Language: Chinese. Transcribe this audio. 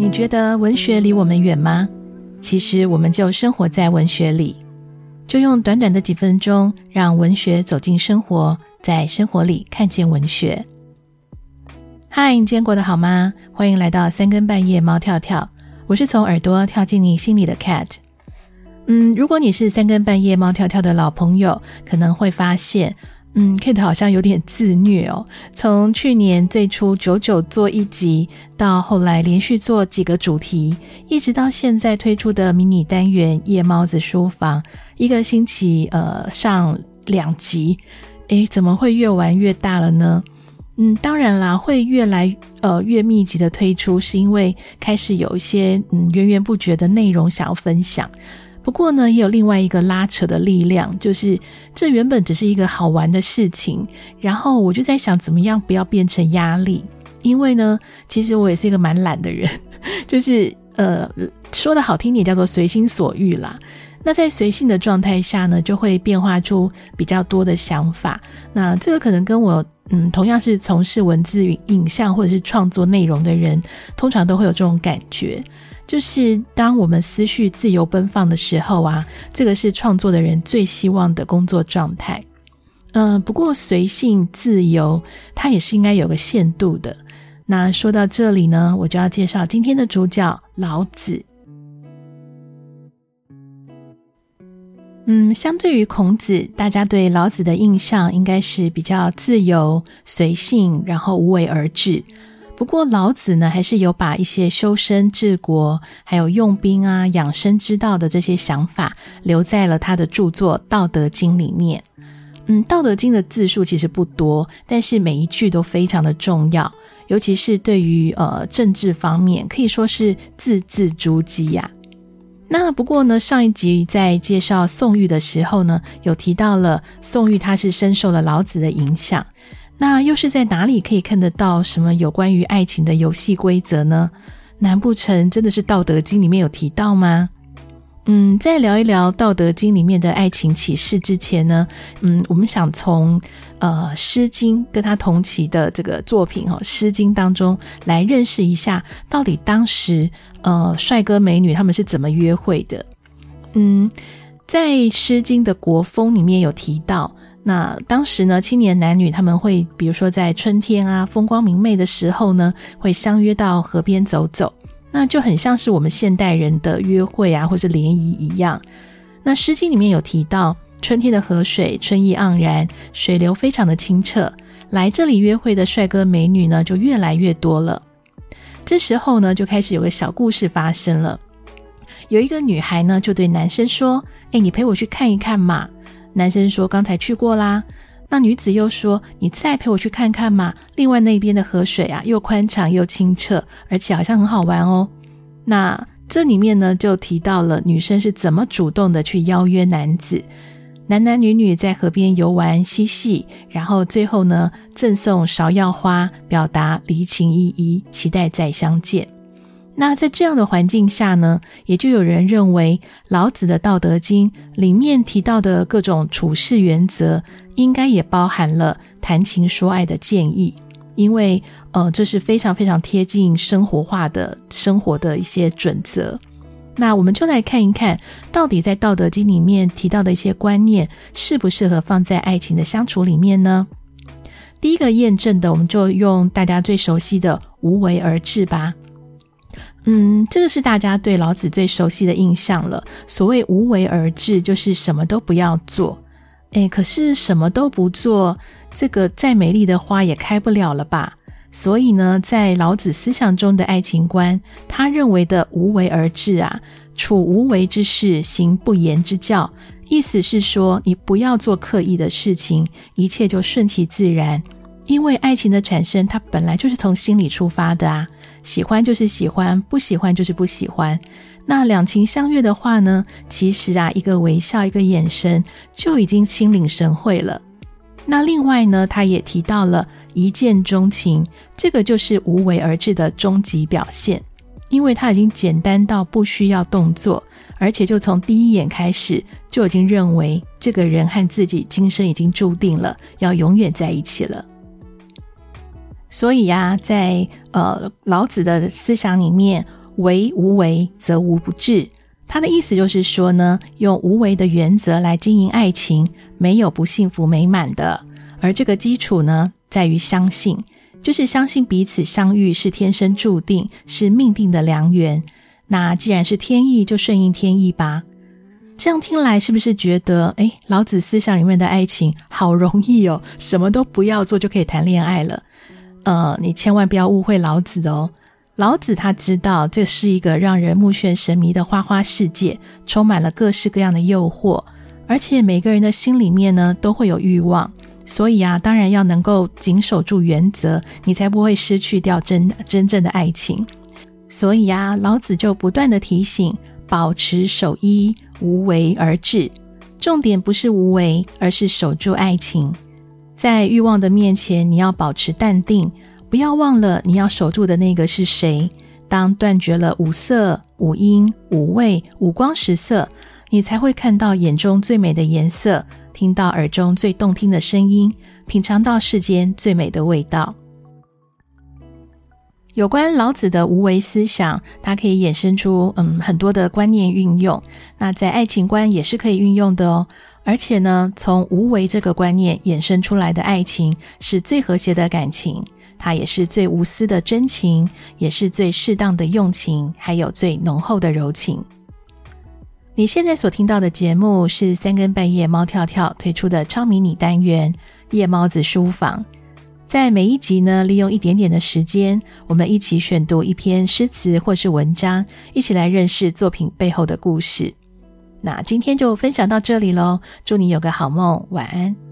你觉得文学离我们远吗？其实我们就生活在文学里，就用短短的几分钟，让文学走进生活，在生活里看见文学。嗨，你今天过得好吗？欢迎来到三更半夜猫跳跳，我是从耳朵跳进你心里的 Cat。嗯，如果你是三更半夜猫跳跳的老朋友，可能会发现。嗯，Kate 好像有点自虐哦。从去年最初久久做一集，到后来连续做几个主题，一直到现在推出的迷你单元《夜猫子书房》，一个星期呃上两集，诶，怎么会越玩越大了呢？嗯，当然啦，会越来呃越密集的推出，是因为开始有一些嗯源源不绝的内容想要分享。不过呢，也有另外一个拉扯的力量，就是这原本只是一个好玩的事情，然后我就在想，怎么样不要变成压力？因为呢，其实我也是一个蛮懒的人，就是呃，说的好听点叫做随心所欲啦。那在随性的状态下呢，就会变化出比较多的想法。那这个可能跟我嗯，同样是从事文字、影像或者是创作内容的人，通常都会有这种感觉。就是当我们思绪自由奔放的时候啊，这个是创作的人最希望的工作状态。嗯、不过随性自由，它也是应该有个限度的。那说到这里呢，我就要介绍今天的主角老子。嗯，相对于孔子，大家对老子的印象应该是比较自由、随性，然后无为而治。不过老子呢，还是有把一些修身治国，还有用兵啊、养生之道的这些想法留在了他的著作《道德经》里面。嗯，《道德经》的字数其实不多，但是每一句都非常的重要，尤其是对于呃政治方面，可以说是字字珠玑呀。那不过呢，上一集在介绍宋玉的时候呢，有提到了宋玉他是深受了老子的影响。那又是在哪里可以看得到什么有关于爱情的游戏规则呢？难不成真的是《道德经》里面有提到吗？嗯，在聊一聊《道德经》里面的爱情启示之前呢，嗯，我们想从呃《诗经》跟他同期的这个作品哦，《诗经》当中来认识一下，到底当时呃帅哥美女他们是怎么约会的？嗯，在《诗经》的国风里面有提到。那当时呢，青年男女他们会，比如说在春天啊，风光明媚的时候呢，会相约到河边走走，那就很像是我们现代人的约会啊，或是联谊一样。那《诗经》里面有提到，春天的河水春意盎然，水流非常的清澈，来这里约会的帅哥美女呢就越来越多了。这时候呢，就开始有个小故事发生了。有一个女孩呢，就对男生说：“哎，你陪我去看一看嘛。”男生说：“刚才去过啦。”那女子又说：“你再陪我去看看嘛。另外那边的河水啊，又宽敞又清澈，而且好像很好玩哦。”那这里面呢，就提到了女生是怎么主动的去邀约男子，男男女女在河边游玩嬉戏，然后最后呢，赠送芍药花，表达离情依依，期待再相见。那在这样的环境下呢，也就有人认为老子的《道德经》里面提到的各种处事原则，应该也包含了谈情说爱的建议，因为呃，这是非常非常贴近生活化的生活的一些准则。那我们就来看一看，到底在《道德经》里面提到的一些观念，适不适合放在爱情的相处里面呢？第一个验证的，我们就用大家最熟悉的“无为而治”吧。嗯，这个是大家对老子最熟悉的印象了。所谓无为而治，就是什么都不要做。诶，可是什么都不做，这个再美丽的花也开不了了吧？所以呢，在老子思想中的爱情观，他认为的无为而治啊，处无为之事，行不言之教。意思是说，你不要做刻意的事情，一切就顺其自然。因为爱情的产生，它本来就是从心里出发的啊。喜欢就是喜欢，不喜欢就是不喜欢。那两情相悦的话呢，其实啊，一个微笑，一个眼神，就已经心领神会了。那另外呢，他也提到了一见钟情，这个就是无为而治的终极表现，因为他已经简单到不需要动作，而且就从第一眼开始就已经认为这个人和自己今生已经注定了要永远在一起了。所以呀、在呃老子的思想里面，为无为则无不治。他的意思就是说呢，用无为的原则来经营爱情，没有不幸福美满的。而这个基础呢，在于相信，就是相信彼此相遇是天生注定，是命定的良缘。那既然是天意，就顺应天意吧。这样听来，是不是觉得，诶，老子思想里面的爱情好容易哦，什么都不要做就可以谈恋爱了？呃，你千万不要误会老子哦。老子他知道这是一个让人目眩神迷的花花世界，充满了各式各样的诱惑，而且每个人的心里面呢都会有欲望，所以啊，当然要能够谨守住原则，你才不会失去掉真真正的爱情。所以啊，老子就不断的提醒：保持守一，无为而治。重点不是无为，而是守住爱情。在欲望的面前，你要保持淡定。不要忘了，你要守住的那个是谁？当断绝了五色、五音、五味、五光十色，你才会看到眼中最美的颜色，听到耳中最动听的声音，品尝到世间最美的味道。有关老子的无为思想，它可以衍生出嗯很多的观念运用。那在爱情观也是可以运用的哦。而且呢，从无为这个观念衍生出来的爱情，是最和谐的感情。它也是最无私的真情，也是最适当的用情，还有最浓厚的柔情。你现在所听到的节目是三更半夜猫跳跳推出的超迷你单元《夜猫子书房》。在每一集呢，利用一点点的时间，我们一起选读一篇诗词或是文章，一起来认识作品背后的故事。那今天就分享到这里喽，祝你有个好梦，晚安。